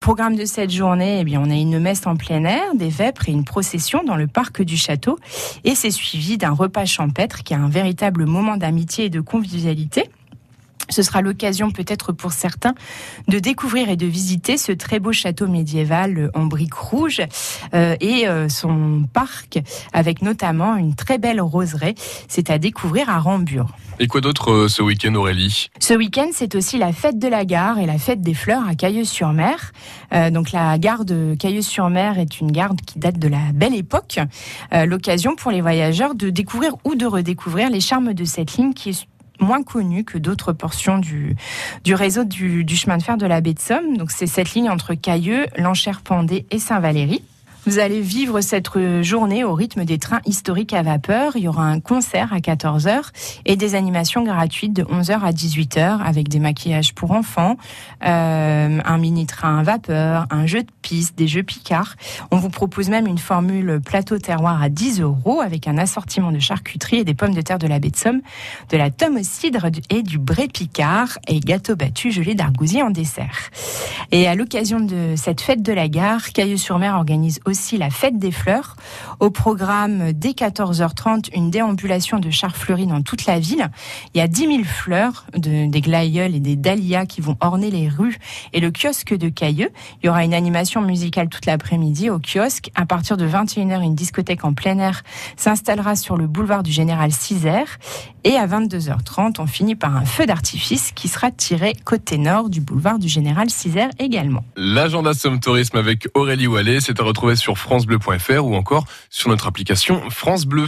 Programme de cette journée, eh bien, on a une messe en plein air, des vêpres et une procession dans le parc du château. Et c'est suivi d'un repas champêtre qui a un véritable moment d'amitié et de convivialité. Ce sera l'occasion peut-être pour certains de découvrir et de visiter ce très beau château médiéval en briques rouges euh, et euh, son parc avec notamment une très belle roseraie. C'est à découvrir à Rambure. Et quoi d'autre euh, ce week-end Aurélie? Ce week-end c'est aussi la fête de la gare et la fête des fleurs à Cailleux-sur-Mer. donc la gare de Cailleux-sur-Mer est une gare qui date de la belle époque. L'occasion pour les voyageurs de découvrir ou de redécouvrir les charmes de cette ligne qui est moins connue que d'autres portions du, du réseau du, chemin de fer de la baie de Somme. Donc c'est cette ligne entre Cailleux, Lanchère-Pendée et Saint-Valery. Vous allez vivre cette journée au rythme des trains historiques à vapeur. Il y aura un concert à 14h et des animations gratuites de 11h à 18h avec des maquillages pour enfants, euh, un mini-train à vapeur, un jeu de des jeux Picard. On vous propose même une formule plateau terroir à 10 euros avec un assortiment de charcuterie et des pommes de terre de la baie de Somme, de la tome au cidre et du bré Picard et gâteau battu gelé d'argousier en dessert. Et à l'occasion de cette fête de la gare, Cailleux-sur-Mer organise aussi la fête des fleurs. Au programme, dès 14h30, une déambulation de chars fleuris dans toute la ville. Il y a 10 000 fleurs, de, des glaïeuls et des dahlias qui vont orner les rues et le kiosque de Cailleux. Il y aura une animation musicale toute l'après-midi au kiosque. À partir de 21h, une discothèque en plein air s'installera sur le boulevard du Général Cizer. Et à 22h30, on finit par un feu d'artifice qui sera tiré côté nord du boulevard du Général Cizer également. L'agenda Somme Tourisme avec Aurélie Wallet, c'est à retrouver sur francebleu.fr ou encore sur notre application France Bleu.